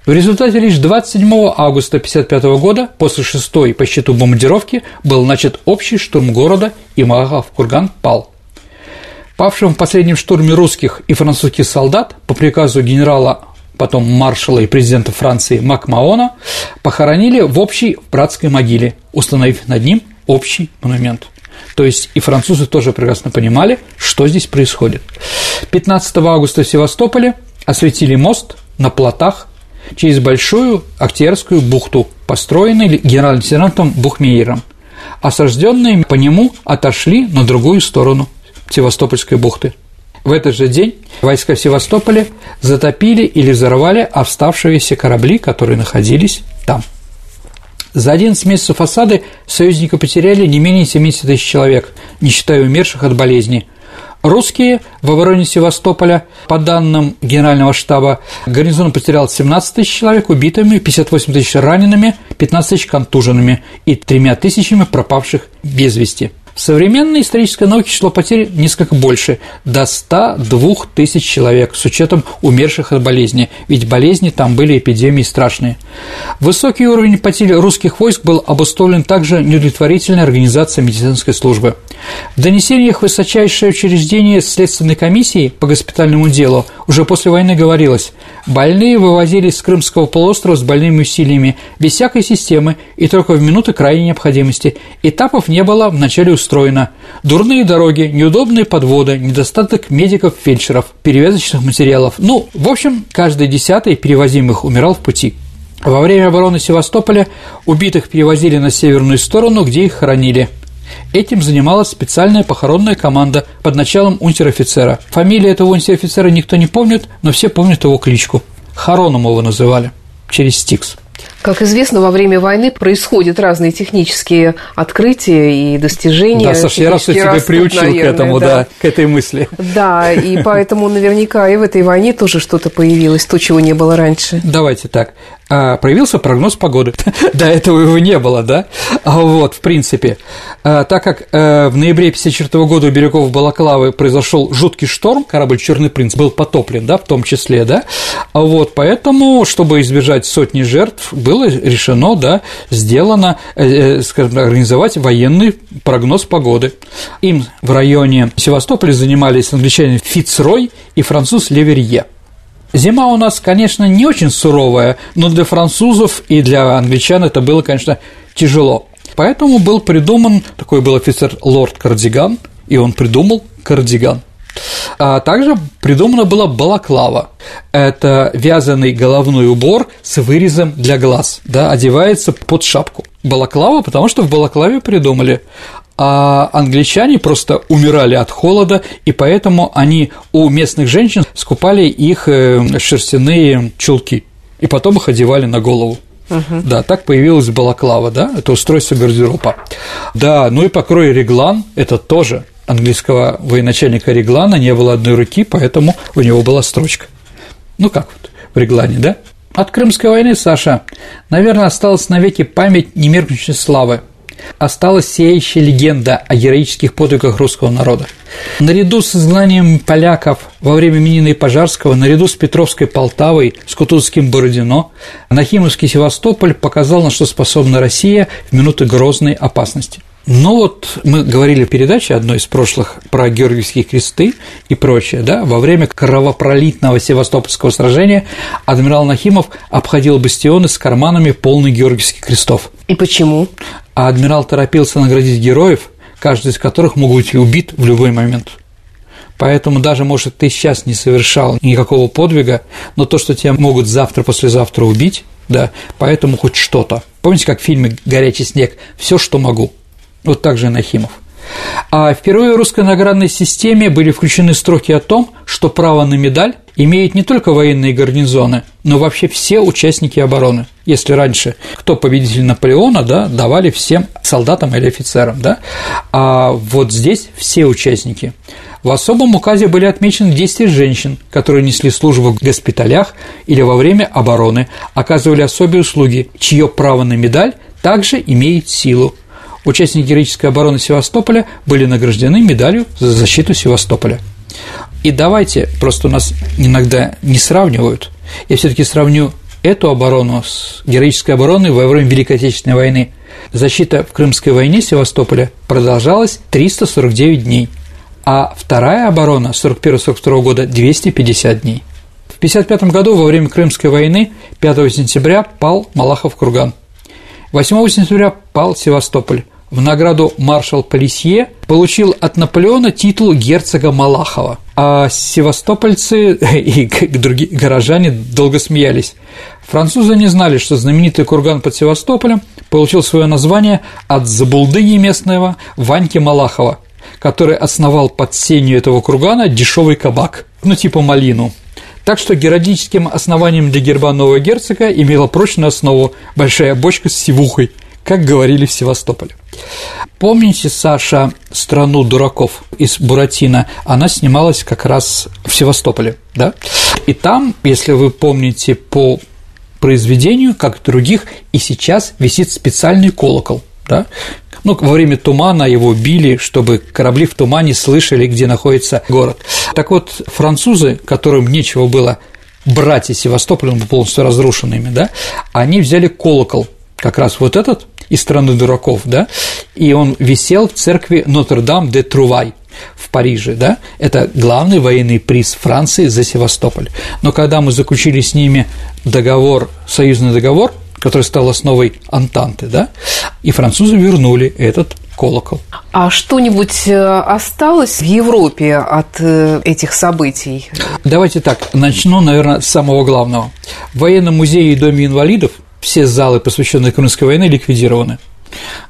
В результате лишь 27 августа 1955 года, после шестой по счету бомбардировки, был начат общий штурм города, и Малахов-Курган пал. Павшим в последнем штурме русских и французских солдат по приказу генерала потом маршала и президента Франции Макмаона, похоронили в общей братской могиле, установив над ним общий монумент. То есть и французы тоже прекрасно понимали, что здесь происходит. 15 августа в Севастополе осветили мост на плотах через Большую Октябрьскую бухту, построенный генерал-лейтенантом Бухмейером. Осажденные по нему отошли на другую сторону Севастопольской бухты. В этот же день войска Севастополя затопили или взорвали оставшиеся корабли, которые находились там. За 11 месяцев осады союзники потеряли не менее 70 тысяч человек, не считая умерших от болезни – Русские в обороне Севастополя, по данным Генерального штаба, гарнизон потерял 17 тысяч человек убитыми, 58 тысяч ранеными, 15 тысяч контуженными и тремя тысячами пропавших без вести. В современной исторической науке число потерь несколько больше – до 102 тысяч человек, с учетом умерших от болезни, ведь болезни там были эпидемии страшные. Высокий уровень потерь русских войск был обусловлен также неудовлетворительной организацией медицинской службы. В донесениях высочайшее учреждение Следственной комиссии по госпитальному делу уже после войны говорилось – больные вывозились с Крымского полуострова с больными усилиями, без всякой системы и только в минуты крайней необходимости. Этапов не было в начале устроено. Дурные дороги, неудобные подводы, недостаток медиков-фельдшеров, перевязочных материалов. Ну, в общем, каждый десятый перевозимых умирал в пути. Во время обороны Севастополя убитых перевозили на северную сторону, где их хоронили. Этим занималась специальная похоронная команда под началом унтер-офицера. Фамилия этого унтер-офицера никто не помнит, но все помнят его кличку. Хороном его называли, через Стикс. Как известно, во время войны происходят разные технические открытия и достижения. Да, Саша, я раз тебя приучил наверное, к этому, да. да, к этой мысли. Да, и поэтому наверняка и в этой войне тоже что-то появилось, то, чего не было раньше. Давайте так. А, проявился прогноз погоды. До этого его не было, да? А вот, в принципе, а, так как э, в ноябре 1954 года у берегов Балаклавы произошел жуткий шторм, корабль «Черный принц» был потоплен, да, в том числе, да, вот, поэтому, чтобы избежать сотни жертв, было решено, да, сделано, э, э, скажем, организовать военный прогноз погоды. Им в районе Севастополя занимались англичане Фицрой и француз Леверье. Зима у нас, конечно, не очень суровая, но для французов и для англичан это было, конечно, тяжело. Поэтому был придуман, такой был офицер лорд Кардиган, и он придумал кардиган. А также придумана была балаклава. Это вязаный головной убор с вырезом для глаз, да, одевается под шапку. Балаклава, потому что в балаклаве придумали а англичане просто умирали от холода, и поэтому они у местных женщин скупали их э, шерстяные чулки, и потом их одевали на голову. Угу. Да, так появилась балаклава, да, это устройство гардероба. Да, ну и покрой реглан – это тоже английского военачальника Реглана не было одной руки, поэтому у него была строчка. Ну как вот в Реглане, да? От Крымской войны, Саша, наверное, осталась навеки память немеркнущей славы – осталась сияющая легенда о героических подвигах русского народа. Наряду с изгнанием поляков во время Минина и Пожарского, наряду с Петровской Полтавой, с Кутузским Бородино, Нахимовский Севастополь показал, на что способна Россия в минуты грозной опасности. Ну вот мы говорили в передаче одной из прошлых про Георгиевские кресты и прочее, да, во время кровопролитного Севастопольского сражения адмирал Нахимов обходил бастионы с карманами полных Георгиевских крестов. И почему? А адмирал торопился наградить героев, каждый из которых мог быть убит в любой момент. Поэтому даже, может, ты сейчас не совершал никакого подвига, но то, что тебя могут завтра-послезавтра убить, да, поэтому хоть что-то. Помните, как в фильме «Горячий снег» «Все, что могу», вот так же Нахимов. А впервые в русской наградной системе были включены строки о том, что право на медаль имеют не только военные гарнизоны, но вообще все участники обороны. Если раньше кто победитель Наполеона, да, давали всем солдатам или офицерам, да, а вот здесь все участники. В особом указе были отмечены действия женщин, которые несли службу в госпиталях или во время обороны, оказывали особые услуги, чье право на медаль также имеет силу участники героической обороны Севастополя были награждены медалью за защиту Севастополя. И давайте, просто у нас иногда не сравнивают, я все таки сравню эту оборону с героической обороной во время Великой Отечественной войны. Защита в Крымской войне Севастополя продолжалась 349 дней, а вторая оборона 41-42 года – 250 дней. В 1955 году во время Крымской войны 5 сентября пал Малахов курган. 8 сентября пал Севастополь в награду маршал Полисье получил от Наполеона титул герцога Малахова, а севастопольцы и другие горожане долго смеялись. Французы не знали, что знаменитый курган под Севастополем получил свое название от забулдыги местного Ваньки Малахова, который основал под сенью этого кургана дешевый кабак, ну типа малину. Так что геральдическим основанием для герба нового герцога имела прочную основу большая бочка с сивухой – как говорили в Севастополе. Помните, Саша, «Страну дураков» из Буратино? Она снималась как раз в Севастополе, да? И там, если вы помните по произведению, как других, и сейчас висит специальный колокол, да? Ну, во время тумана его били, чтобы корабли в тумане слышали, где находится город. Так вот, французы, которым нечего было брать из Севастополя, он был полностью разрушенными, да, они взяли колокол, как раз вот этот, из страны дураков, да, и он висел в церкви Нотр-Дам-де-Трувай в Париже, да, это главный военный приз Франции за Севастополь. Но когда мы заключили с ними договор, союзный договор, который стал основой Антанты, да, и французы вернули этот колокол. А что-нибудь э, осталось в Европе от э, этих событий? Давайте так, начну, наверное, с самого главного. В военном музее и доме инвалидов все залы, посвященные Крымской войне, ликвидированы.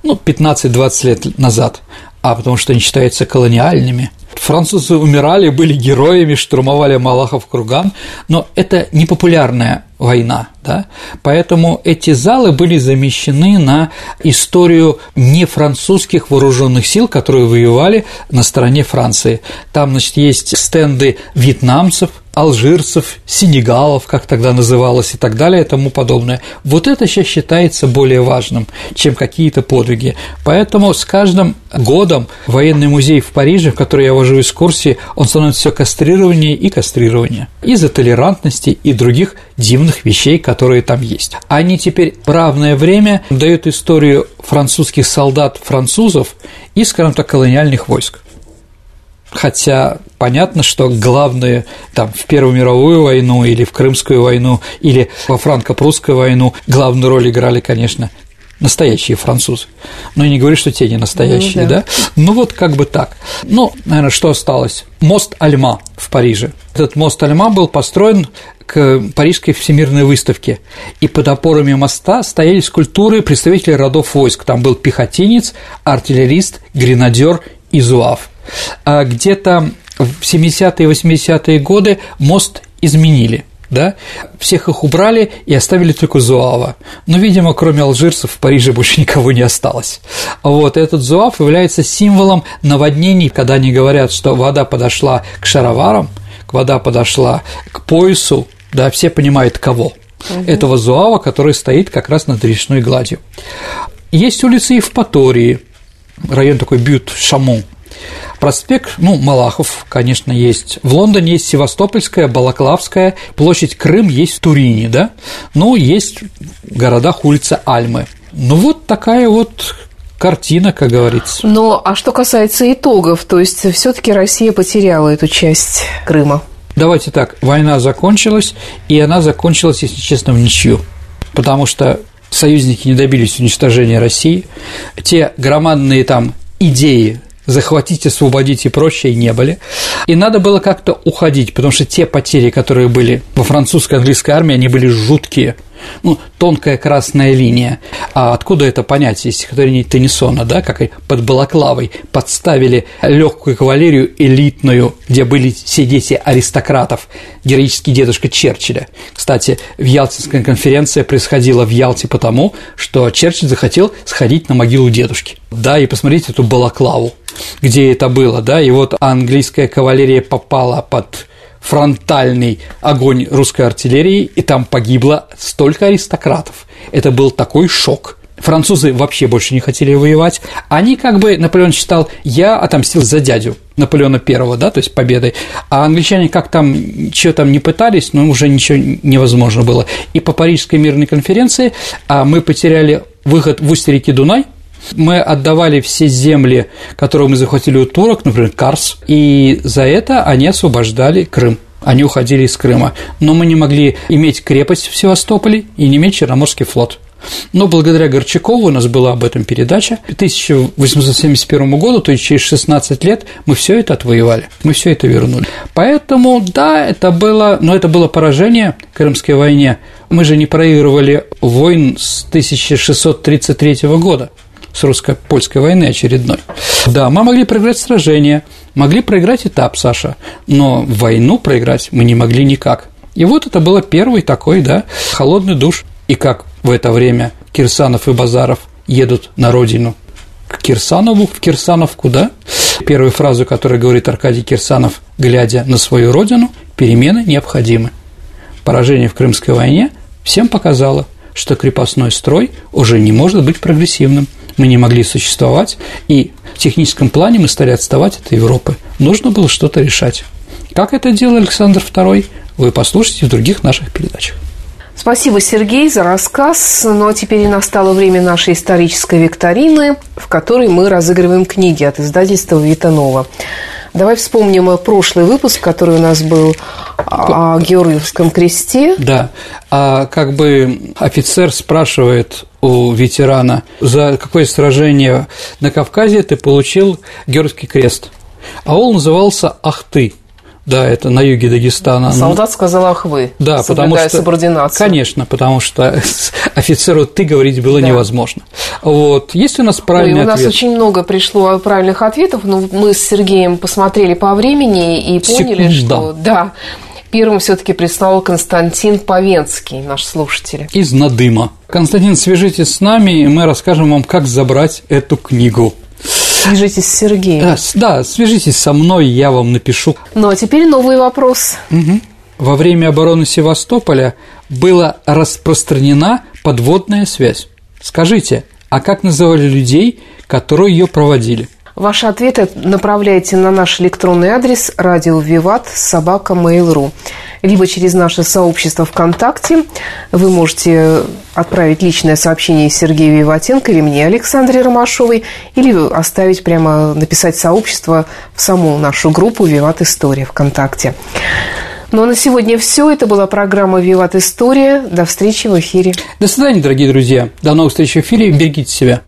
Ну, 15-20 лет назад, а потому что они считаются колониальными. Французы умирали, были героями, штурмовали Малахов курган, но это не популярная война, да? поэтому эти залы были замещены на историю не французских вооруженных сил, которые воевали на стороне Франции. Там, значит, есть стенды вьетнамцев, алжирцев, сенегалов, как тогда называлось, и так далее, и тому подобное. Вот это сейчас считается более важным, чем какие-то подвиги. Поэтому с каждым годом военный музей в Париже, в который я вожу экскурсии, он становится все кастрированнее и кастрированнее из-за толерантности и других дивных вещей, которые там есть. Они теперь в равное время дают историю французских солдат французов и, скажем так, колониальных войск. Хотя понятно, что главные там в Первую мировую войну или в Крымскую войну или во франко-прусскую войну главную роль играли, конечно, настоящие французы. Но я не говорю, что те не настоящие, ну, да. да? Ну вот как бы так. Ну, наверное, что осталось? Мост Альма в Париже. Этот мост Альма был построен к Парижской всемирной выставке, и под опорами моста стояли скульптуры представителей родов войск. Там был пехотинец, артиллерист, гренадер и зуав. А где-то в 70-е и 80-е годы мост изменили – да, всех их убрали и оставили только Зуава. Но, видимо, кроме алжирцев в Париже больше никого не осталось. Вот, этот Зуав является символом наводнений, когда они говорят, что вода подошла к шароварам, вода подошла к поясу, да, все понимают кого. Угу. Этого Зуава, который стоит как раз над речной гладью. Есть улицы Евпатории, район такой Бют-Шамон, Проспект, ну, Малахов, конечно, есть. В Лондоне есть Севастопольская, Балаклавская, площадь Крым есть в Турине, да? Ну, есть в городах улица Альмы. Ну, вот такая вот картина, как говорится. Но а что касается итогов, то есть все таки Россия потеряла эту часть Крыма? Давайте так, война закончилась, и она закончилась, если честно, в ничью, потому что союзники не добились уничтожения России, те громадные там идеи захватить, освободить и прочее не были. И надо было как-то уходить, потому что те потери, которые были во французской английской армии, они были жуткие ну, тонкая красная линия. А откуда это понятие из стихотворения Теннисона, да, как под Балаклавой подставили легкую кавалерию элитную, где были все дети аристократов, героический дедушка Черчилля. Кстати, в Ялтинская конференция происходила в Ялте потому, что Черчилль захотел сходить на могилу дедушки. Да, и посмотреть эту Балаклаву, где это было, да, и вот английская кавалерия попала под фронтальный огонь русской артиллерии, и там погибло столько аристократов. Это был такой шок. Французы вообще больше не хотели воевать. Они как бы, Наполеон считал, я отомстил за дядю Наполеона Первого, да, то есть победой. А англичане как там, что там не пытались, но уже ничего невозможно было. И по Парижской мирной конференции а мы потеряли выход в устье реки Дунай, мы отдавали все земли, которые мы захватили у турок, например, Карс, и за это они освобождали Крым они уходили из Крыма. Но мы не могли иметь крепость в Севастополе и не иметь Черноморский флот. Но благодаря Горчакову у нас была об этом передача. К 1871 году, то есть через 16 лет, мы все это отвоевали, мы все это вернули. Поэтому, да, это было, но это было поражение в Крымской войне. Мы же не проигрывали войн с 1633 года с русско-польской войны очередной. Да, мы могли проиграть сражение, могли проиграть этап, Саша, но войну проиграть мы не могли никак. И вот это было первый такой, да, холодный душ. И как в это время Кирсанов и Базаров едут на родину к Кирсанову, в Кирсановку, да? Первую фразу, которую говорит Аркадий Кирсанов, глядя на свою родину, перемены необходимы. Поражение в Крымской войне всем показало, что крепостной строй уже не может быть прогрессивным мы не могли существовать, и в техническом плане мы стали отставать от Европы. Нужно было что-то решать. Как это делал Александр II, вы послушайте в других наших передачах. Спасибо, Сергей, за рассказ. Ну а теперь настало время нашей исторической викторины, в которой мы разыгрываем книги от издательства Витанова. Давай вспомним прошлый выпуск, который у нас был о Георгиевском кресте. Да, а как бы офицер спрашивает у ветерана, за какое сражение на Кавказе ты получил Георгиевский крест. А он назывался Ахты. Да, это на юге Дагестана. Солдат сказал «ах вы», да, потому что, субординацию. Конечно, потому что офицеру «ты» говорить было да. невозможно. Вот. Есть у нас правильный Ой, у ответ? нас очень много пришло правильных ответов, но мы с Сергеем посмотрели по времени и поняли, Секунда. что да, первым все-таки прислал Константин Повенский, наш слушатель. Из Надыма. Константин, свяжитесь с нами, и мы расскажем вам, как забрать эту книгу. Свяжитесь с Сергеем. Да, да, свяжитесь со мной, я вам напишу. Ну, а теперь новый вопрос. Угу. Во время обороны Севастополя была распространена подводная связь. Скажите, а как называли людей, которые ее проводили? Ваши ответы направляйте на наш электронный адрес радио Виват собака Mail.ru либо через наше сообщество ВКонтакте. Вы можете отправить личное сообщение Сергею Виватенко или мне, Александре Ромашовой, или оставить прямо, написать сообщество в саму нашу группу «Виват История» ВКонтакте. Ну а на сегодня все. Это была программа «Виват История». До встречи в эфире. До свидания, дорогие друзья. До новых встреч в эфире. Берегите себя.